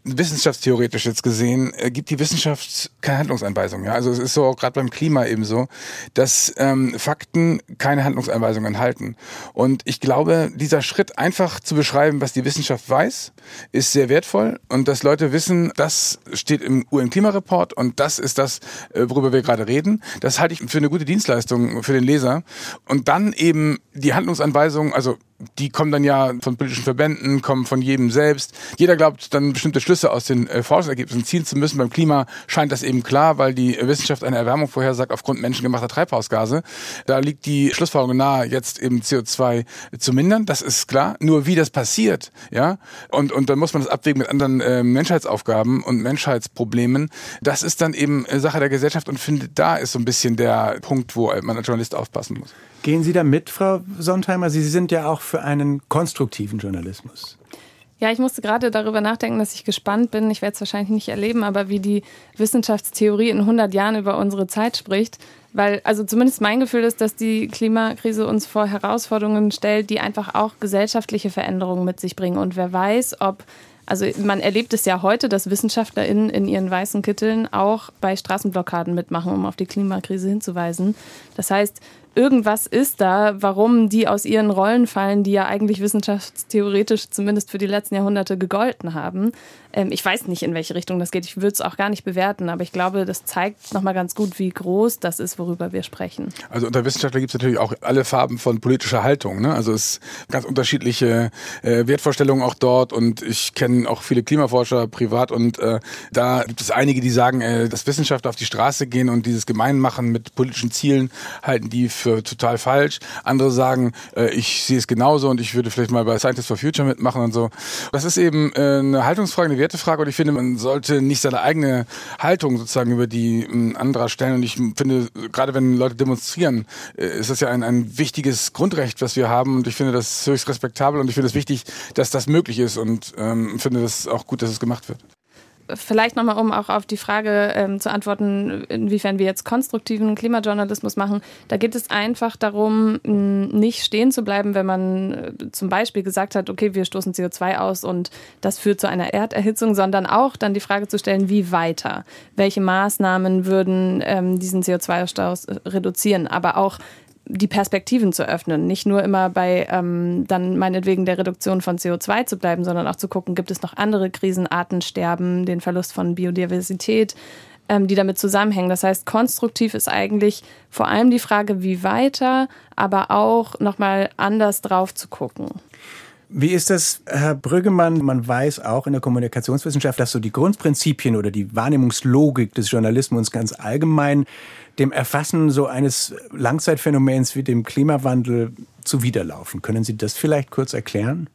wissenschaftstheoretisch jetzt gesehen äh, gibt die Wissenschaft keine Handlungsanweisung. Ja? Also es ist so auch gerade beim Klima eben so, dass ähm, Fakten keine Handlungsanweisungen enthalten. Und ich glaube, dieser Schritt einfach zu beschreiben, was die Wissenschaft weiß, ist sehr wertvoll und dass Leute wissen, das steht im UN-Klimareport und das ist das, äh, worüber wir gerade reden. Das halte ich für eine gute Dienstleistung für den Leser. Und dann eben die Handlungsanweisung, also die kommen dann ja von politischen Verbänden, kommen von jedem selbst. Jeder glaubt dann bestimmte Schlüsse aus den äh, Forschungsergebnissen ziehen zu müssen. Beim Klima scheint das eben klar, weil die Wissenschaft eine Erwärmung vorhersagt aufgrund menschengemachter Treibhausgase. Da liegt die Schlussfolgerung nahe, jetzt eben CO2 zu mindern. Das ist klar. Nur wie das passiert, ja, und, und dann muss man das abwägen mit anderen äh, Menschheitsaufgaben und Menschheitsproblemen. Das ist dann eben äh, Sache der Gesellschaft und finde, da ist so ein bisschen der Punkt, wo man als Journalist aufpassen muss. Gehen Sie da mit, Frau Sontheimer? Sie sind ja auch für einen konstruktiven Journalismus. Ja, ich musste gerade darüber nachdenken, dass ich gespannt bin. Ich werde es wahrscheinlich nicht erleben, aber wie die Wissenschaftstheorie in 100 Jahren über unsere Zeit spricht. Weil, also zumindest mein Gefühl ist, dass die Klimakrise uns vor Herausforderungen stellt, die einfach auch gesellschaftliche Veränderungen mit sich bringen. Und wer weiß, ob also man erlebt es ja heute, dass WissenschaftlerInnen in ihren weißen Kitteln auch bei Straßenblockaden mitmachen, um auf die Klimakrise hinzuweisen. Das heißt, irgendwas ist da, warum die aus ihren Rollen fallen, die ja eigentlich wissenschaftstheoretisch zumindest für die letzten Jahrhunderte gegolten haben. Ähm, ich weiß nicht, in welche Richtung das geht. Ich würde es auch gar nicht bewerten, aber ich glaube, das zeigt nochmal ganz gut, wie groß das ist, worüber wir sprechen. Also unter Wissenschaftlern gibt es natürlich auch alle Farben von politischer Haltung. Ne? Also es ganz unterschiedliche äh, Wertvorstellungen auch dort und ich kenne auch viele Klimaforscher privat und äh, da gibt es einige, die sagen, äh, dass Wissenschaftler auf die Straße gehen und dieses Gemeinmachen mit politischen Zielen halten die für total falsch. Andere sagen, äh, ich sehe es genauso und ich würde vielleicht mal bei Scientists for Future mitmachen und so. Das ist eben äh, eine Haltungsfrage, eine Wertefrage und ich finde, man sollte nicht seine eigene Haltung sozusagen über die äh, anderer stellen. Und ich finde, gerade wenn Leute demonstrieren, äh, ist das ja ein, ein wichtiges Grundrecht, was wir haben. Und ich finde das höchst respektabel. Und ich finde es wichtig, dass das möglich ist. Und ähm, finde das auch gut, dass es gemacht wird vielleicht nochmal, um auch auf die Frage ähm, zu antworten, inwiefern wir jetzt konstruktiven Klimajournalismus machen. Da geht es einfach darum, nicht stehen zu bleiben, wenn man äh, zum Beispiel gesagt hat, okay, wir stoßen CO2 aus und das führt zu einer Erderhitzung, sondern auch dann die Frage zu stellen, wie weiter? Welche Maßnahmen würden ähm, diesen CO2-Ausstoß äh, reduzieren? Aber auch die Perspektiven zu öffnen. Nicht nur immer bei ähm, dann meinetwegen der Reduktion von CO2 zu bleiben, sondern auch zu gucken, gibt es noch andere Krisen, Artensterben, den Verlust von Biodiversität, ähm, die damit zusammenhängen. Das heißt, konstruktiv ist eigentlich vor allem die Frage, wie weiter, aber auch nochmal anders drauf zu gucken. Wie ist das, Herr Brüggemann? Man weiß auch in der Kommunikationswissenschaft, dass so die Grundprinzipien oder die Wahrnehmungslogik des Journalismus ganz allgemein dem Erfassen so eines Langzeitphänomens wie dem Klimawandel zuwiderlaufen. Können Sie das vielleicht kurz erklären?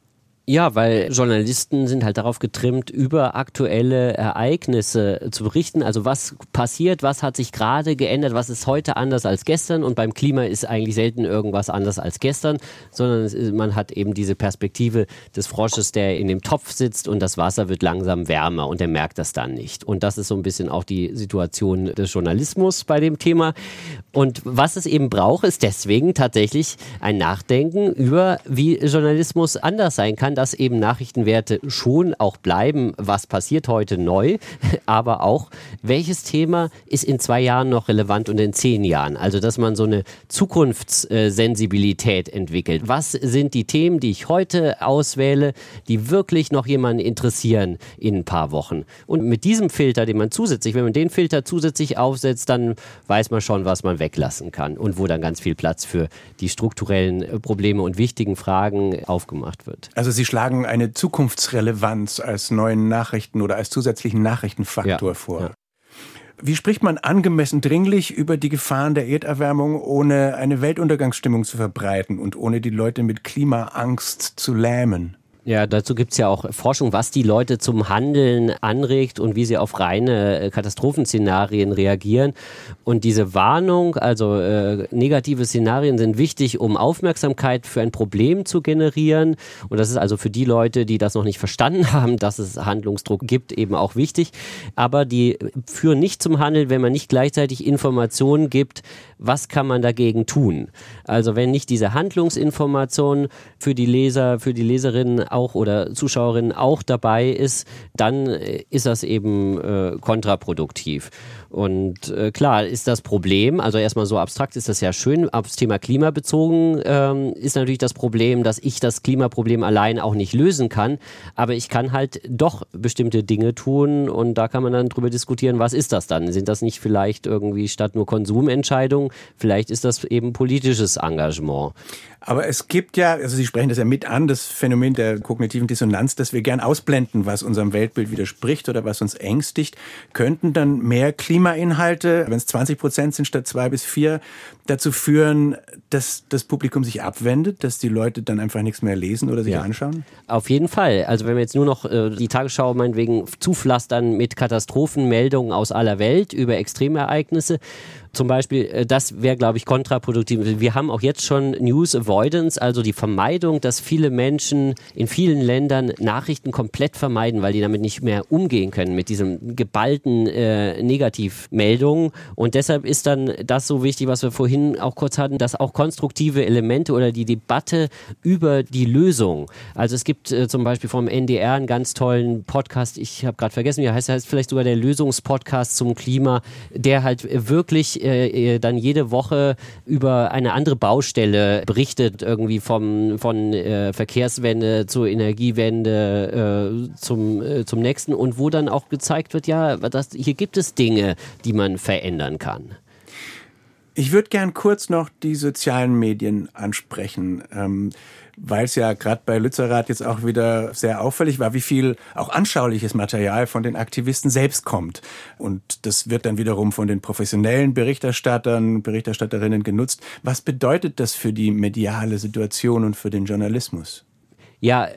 Ja, weil Journalisten sind halt darauf getrimmt, über aktuelle Ereignisse zu berichten. Also was passiert, was hat sich gerade geändert, was ist heute anders als gestern. Und beim Klima ist eigentlich selten irgendwas anders als gestern, sondern man hat eben diese Perspektive des Frosches, der in dem Topf sitzt und das Wasser wird langsam wärmer und der merkt das dann nicht. Und das ist so ein bisschen auch die Situation des Journalismus bei dem Thema. Und was es eben braucht, ist deswegen tatsächlich ein Nachdenken über, wie Journalismus anders sein kann dass eben Nachrichtenwerte schon auch bleiben, was passiert heute neu, *laughs* aber auch, welches Thema ist in zwei Jahren noch relevant und in zehn Jahren. Also, dass man so eine Zukunftssensibilität entwickelt. Was sind die Themen, die ich heute auswähle, die wirklich noch jemanden interessieren in ein paar Wochen? Und mit diesem Filter, den man zusätzlich, wenn man den Filter zusätzlich aufsetzt, dann weiß man schon, was man weglassen kann und wo dann ganz viel Platz für die strukturellen Probleme und wichtigen Fragen aufgemacht wird. Also Sie schlagen eine Zukunftsrelevanz als neuen Nachrichten oder als zusätzlichen Nachrichtenfaktor ja, vor. Ja. Wie spricht man angemessen dringlich über die Gefahren der Erderwärmung, ohne eine Weltuntergangsstimmung zu verbreiten und ohne die Leute mit Klimaangst zu lähmen? Ja, dazu gibt es ja auch Forschung, was die Leute zum Handeln anregt und wie sie auf reine äh, Katastrophenszenarien reagieren. Und diese Warnung, also äh, negative Szenarien sind wichtig, um Aufmerksamkeit für ein Problem zu generieren. Und das ist also für die Leute, die das noch nicht verstanden *laughs* haben, dass es Handlungsdruck gibt, eben auch wichtig. Aber die führen nicht zum Handeln, wenn man nicht gleichzeitig Informationen gibt, was kann man dagegen tun. Also wenn nicht diese Handlungsinformation für die Leser, für die Leserinnen auch oder Zuschauerinnen auch dabei ist, dann äh, ist das eben äh, kontraproduktiv. Und äh, klar ist das Problem, also erstmal so abstrakt ist das ja schön, aufs Thema Klima bezogen ähm, ist natürlich das Problem, dass ich das Klimaproblem allein auch nicht lösen kann, aber ich kann halt doch bestimmte Dinge tun und da kann man dann drüber diskutieren, was ist das dann? Sind das nicht vielleicht irgendwie statt nur Konsumentscheidungen, vielleicht ist das eben politisches Engagement. Aber es gibt ja, also Sie sprechen das ja mit an, das Phänomen der kognitiven Dissonanz, dass wir gern ausblenden, was unserem Weltbild widerspricht oder was uns ängstigt. Könnten dann mehr Klimainhalte, wenn es 20 Prozent sind statt zwei bis vier, dazu führen, dass das Publikum sich abwendet, dass die Leute dann einfach nichts mehr lesen oder sich ja. anschauen? Auf jeden Fall. Also wenn wir jetzt nur noch äh, die Tagesschau meinetwegen zupflastern mit Katastrophenmeldungen aus aller Welt über Extremereignisse, zum Beispiel, äh, das wäre, glaube ich, kontraproduktiv. Wir haben auch jetzt schon News Avoidance, also die Vermeidung, dass viele Menschen in vielen Ländern Nachrichten komplett vermeiden, weil die damit nicht mehr umgehen können, mit diesen geballten äh, Negativmeldungen. Und deshalb ist dann das so wichtig, was wir vorhin auch kurz hatten, dass auch konstruktive Elemente oder die Debatte über die Lösung. Also es gibt äh, zum Beispiel vom NDR einen ganz tollen Podcast, ich habe gerade vergessen, wie er heißt, heißt vielleicht sogar der Lösungspodcast zum Klima, der halt wirklich äh, dann jede Woche über eine andere Baustelle berichtet, irgendwie vom, von äh, Verkehrswende zur Energiewende äh, zum, äh, zum nächsten und wo dann auch gezeigt wird, ja, das, hier gibt es Dinge, die man verändern kann. Ich würde gern kurz noch die sozialen Medien ansprechen. Ähm, weil es ja gerade bei Lützerath jetzt auch wieder sehr auffällig war, wie viel auch anschauliches Material von den Aktivisten selbst kommt. Und das wird dann wiederum von den professionellen Berichterstattern, Berichterstatterinnen genutzt. Was bedeutet das für die mediale Situation und für den Journalismus? Ja,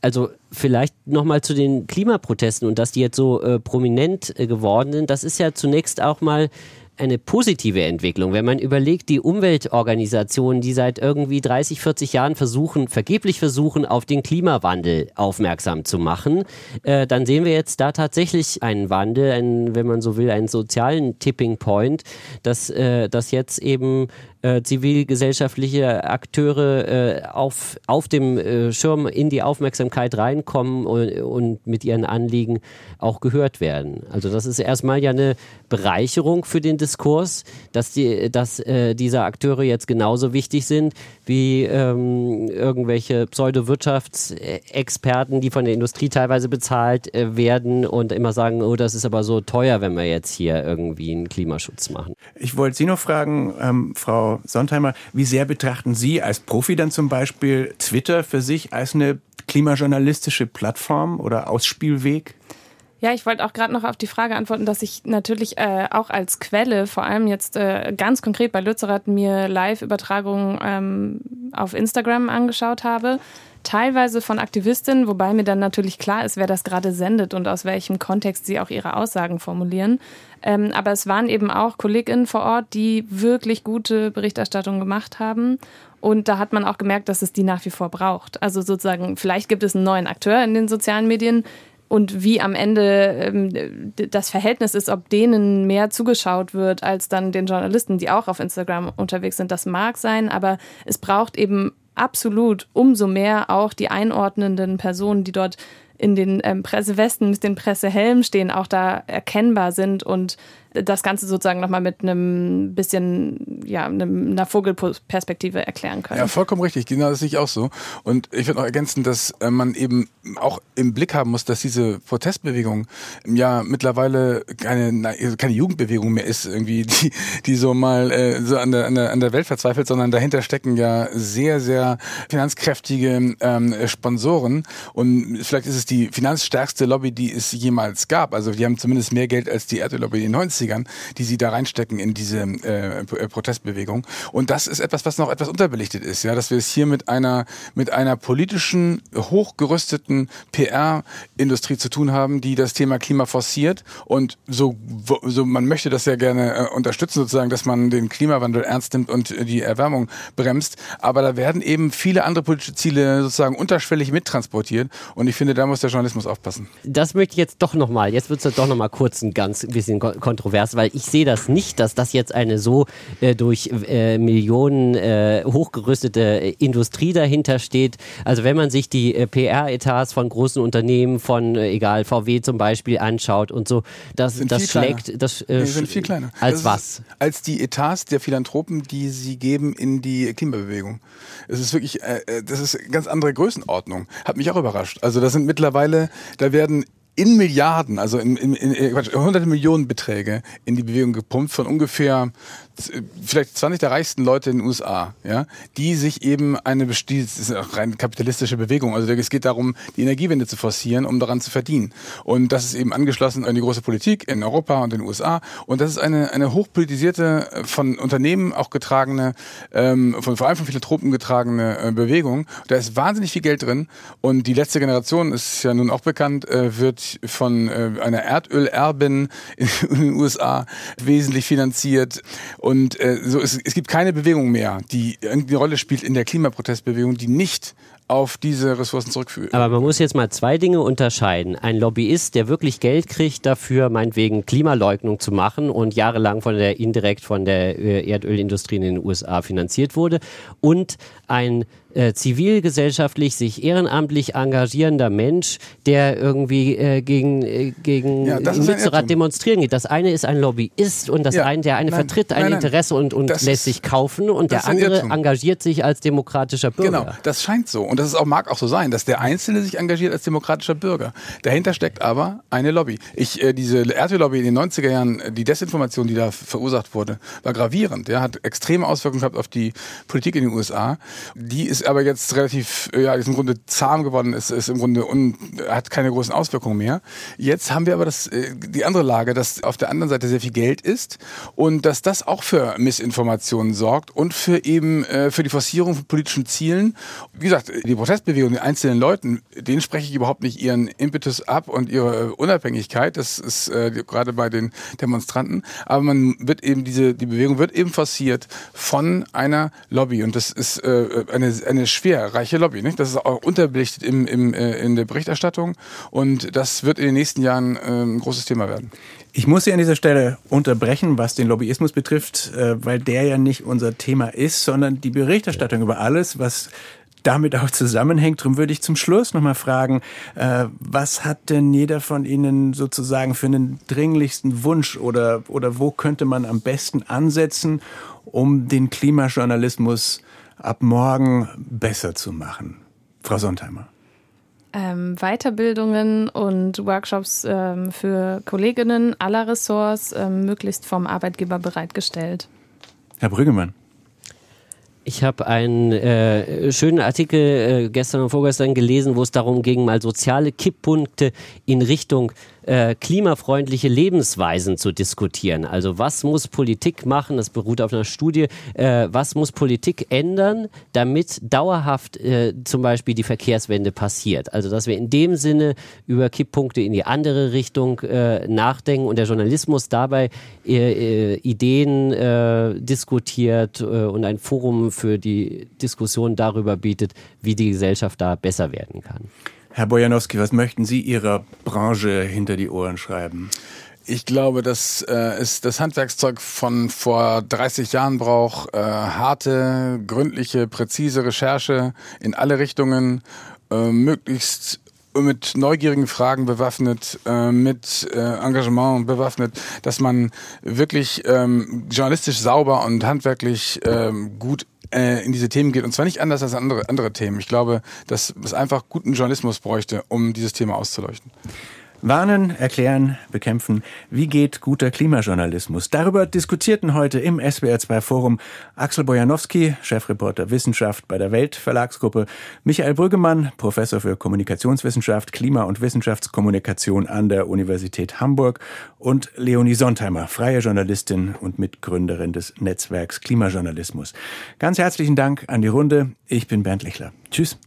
also vielleicht nochmal zu den Klimaprotesten und dass die jetzt so äh, prominent äh, geworden sind. Das ist ja zunächst auch mal eine positive Entwicklung. Wenn man überlegt, die Umweltorganisationen, die seit irgendwie 30, 40 Jahren versuchen, vergeblich versuchen, auf den Klimawandel aufmerksam zu machen, äh, dann sehen wir jetzt da tatsächlich einen Wandel, einen, wenn man so will, einen sozialen Tipping Point, dass, äh, dass jetzt eben äh, zivilgesellschaftliche Akteure äh, auf, auf dem äh, Schirm in die Aufmerksamkeit reinkommen und, und mit ihren Anliegen auch gehört werden. Also das ist erstmal ja eine Bereicherung für den Diskurs, dass, die, dass äh, diese Akteure jetzt genauso wichtig sind wie ähm, irgendwelche Pseudowirtschaftsexperten, die von der Industrie teilweise bezahlt äh, werden und immer sagen, oh, das ist aber so teuer, wenn wir jetzt hier irgendwie einen Klimaschutz machen. Ich wollte Sie noch fragen, ähm, Frau Sontheimer, wie sehr betrachten Sie als Profi dann zum Beispiel Twitter für sich als eine klimajournalistische Plattform oder Ausspielweg? Ja, ich wollte auch gerade noch auf die Frage antworten, dass ich natürlich äh, auch als Quelle, vor allem jetzt äh, ganz konkret bei Lützerath, mir Live-Übertragungen ähm, auf Instagram angeschaut habe. Teilweise von Aktivistinnen, wobei mir dann natürlich klar ist, wer das gerade sendet und aus welchem Kontext sie auch ihre Aussagen formulieren. Ähm, aber es waren eben auch KollegInnen vor Ort, die wirklich gute Berichterstattung gemacht haben. Und da hat man auch gemerkt, dass es die nach wie vor braucht. Also sozusagen, vielleicht gibt es einen neuen Akteur in den sozialen Medien, und wie am Ende ähm, das Verhältnis ist, ob denen mehr zugeschaut wird als dann den Journalisten, die auch auf Instagram unterwegs sind, das mag sein, aber es braucht eben absolut. Umso mehr auch die einordnenden Personen, die dort in den ähm, Pressewesten mit den Pressehelmen stehen, auch da erkennbar sind und das Ganze sozusagen nochmal mit einem bisschen, ja, einer Vogelperspektive erklären können. Ja, vollkommen richtig. Genau, das sehe ich auch so. Und ich würde noch ergänzen, dass äh, man eben auch im Blick haben muss, dass diese Protestbewegung ja mittlerweile keine, keine Jugendbewegung mehr ist, irgendwie, *laughs* die, die so mal äh, so an der, an, der, an der Welt verzweifelt, sondern dahinter stecken ja sehr, sehr finanzkräftige ähm, Sponsoren. Und vielleicht ist es die finanzstärkste Lobby, die es jemals gab. Also die haben zumindest mehr Geld als die Erdöllobby in den 90 80ern, die sie da reinstecken in diese äh, äh, Protestbewegung. Und das ist etwas, was noch etwas unterbelichtet ist, ja, dass wir es hier mit einer mit einer politischen hochgerüsteten PR-Industrie zu tun haben, die das Thema Klima forciert und so so man möchte das ja gerne äh, unterstützen sozusagen, dass man den Klimawandel ernst nimmt und die Erwärmung bremst, aber da werden eben viele andere politische Ziele sozusagen unterschwellig mittransportiert und ich finde, da muss der Journalismus aufpassen. Das möchte ich jetzt doch nochmal, jetzt wird es doch nochmal kurz ein ganz bisschen kontrovers, weil ich sehe das nicht, dass das jetzt eine so äh, durch äh, Millionen äh, hochgerüstete Industrie dahinter steht. Also wenn man sich die äh, PR-Etats von großen Unternehmen, von äh, egal VW zum Beispiel anschaut und so, das, das schlägt, das äh, nee, sind viel kleiner. Als was? Als die Etats der Philanthropen, die sie geben in die Klimabewegung. Es ist wirklich, äh, das ist eine ganz andere Größenordnung. Hat mich auch überrascht. Also das sind mittlerweile, da werden in Milliarden, also in, in, in, hunderte Millionen Beträge in die Bewegung gepumpt von ungefähr vielleicht 20 der reichsten Leute in den USA, ja, die sich eben eine, die, das ist auch rein kapitalistische Bewegung. Also es geht darum, die Energiewende zu forcieren, um daran zu verdienen. Und das ist eben angeschlossen an die große Politik in Europa und in den USA. Und das ist eine, eine hochpolitisierte, von Unternehmen auch getragene, ähm, von, vor allem von Philanthropen getragene äh, Bewegung. Da ist wahnsinnig viel Geld drin. Und die letzte Generation ist ja nun auch bekannt, äh, wird von äh, einer Erdölerbin in, in den USA wesentlich finanziert. Und äh, so es, es gibt keine Bewegung mehr, die eine Rolle spielt in der Klimaprotestbewegung, die nicht auf diese Ressourcen zurückführen. Aber man muss jetzt mal zwei Dinge unterscheiden. Ein Lobbyist, der wirklich Geld kriegt dafür, meinetwegen Klimaleugnung zu machen und jahrelang von der indirekt von der äh, Erdölindustrie in den USA finanziert wurde und ein äh, zivilgesellschaftlich sich ehrenamtlich engagierender Mensch, der irgendwie äh, gegen, äh, gegen ja, Lützerath demonstrieren geht. Das eine ist ein Lobbyist und das ja, eine, der eine nein, vertritt ein nein, nein, Interesse und, und lässt sich kaufen und der andere engagiert sich als demokratischer Bürger. Genau, das scheint so und das ist auch, mag auch so sein, dass der Einzelne sich engagiert als demokratischer Bürger. Dahinter steckt aber eine Lobby. Ich, äh, diese RTL-Lobby in den 90er Jahren, die Desinformation, die da verursacht wurde, war gravierend. Ja, hat extreme Auswirkungen gehabt auf die Politik in den USA. Die ist aber jetzt relativ, ja, ist im Grunde zahm geworden, ist, ist im Grunde un, hat keine großen Auswirkungen mehr. Jetzt haben wir aber das, äh, die andere Lage, dass auf der anderen Seite sehr viel Geld ist und dass das auch für Missinformationen sorgt und für eben äh, für die Forcierung von politischen Zielen. Wie gesagt, die Protestbewegung, den einzelnen Leuten, denen spreche ich überhaupt nicht ihren Impetus ab und ihre Unabhängigkeit. Das ist äh, gerade bei den Demonstranten. Aber man wird eben diese, die Bewegung wird eben forciert von einer Lobby und das ist äh, eine, eine eine schwer reiche Lobby. Nicht? Das ist auch unterbelichtet im, im, äh, in der Berichterstattung und das wird in den nächsten Jahren äh, ein großes Thema werden. Ich muss Sie an dieser Stelle unterbrechen, was den Lobbyismus betrifft, äh, weil der ja nicht unser Thema ist, sondern die Berichterstattung über alles, was damit auch zusammenhängt. Darum würde ich zum Schluss nochmal fragen, äh, was hat denn jeder von Ihnen sozusagen für einen dringlichsten Wunsch oder, oder wo könnte man am besten ansetzen, um den Klimajournalismus ab morgen besser zu machen? Frau Sontheimer. Ähm, Weiterbildungen und Workshops ähm, für Kolleginnen aller Ressorts ähm, möglichst vom Arbeitgeber bereitgestellt. Herr Brüggemann. Ich habe einen äh, schönen Artikel äh, gestern und vorgestern gelesen, wo es darum ging, mal soziale Kipppunkte in Richtung äh, klimafreundliche Lebensweisen zu diskutieren. Also was muss Politik machen, das beruht auf einer Studie, äh, was muss Politik ändern, damit dauerhaft äh, zum Beispiel die Verkehrswende passiert. Also dass wir in dem Sinne über Kipppunkte in die andere Richtung äh, nachdenken und der Journalismus dabei äh, äh, Ideen äh, diskutiert äh, und ein Forum für die Diskussion darüber bietet, wie die Gesellschaft da besser werden kann. Herr Bojanowski, was möchten Sie Ihrer Branche hinter die Ohren schreiben? Ich glaube, dass äh, es das Handwerkszeug von vor 30 Jahren braucht. Äh, harte, gründliche, präzise Recherche in alle Richtungen, äh, möglichst mit neugierigen Fragen bewaffnet, äh, mit äh, Engagement bewaffnet, dass man wirklich ähm, journalistisch sauber und handwerklich ähm, gut äh, in diese Themen geht. Und zwar nicht anders als andere, andere Themen. Ich glaube, dass es einfach guten Journalismus bräuchte, um dieses Thema auszuleuchten. Warnen, erklären, bekämpfen. Wie geht guter Klimajournalismus? Darüber diskutierten heute im SWR2 Forum Axel Bojanowski, Chefreporter Wissenschaft bei der Welt Verlagsgruppe, Michael Brüggemann, Professor für Kommunikationswissenschaft, Klima- und Wissenschaftskommunikation an der Universität Hamburg und Leonie Sontheimer, freie Journalistin und Mitgründerin des Netzwerks Klimajournalismus. Ganz herzlichen Dank an die Runde. Ich bin Bernd Lechler. Tschüss.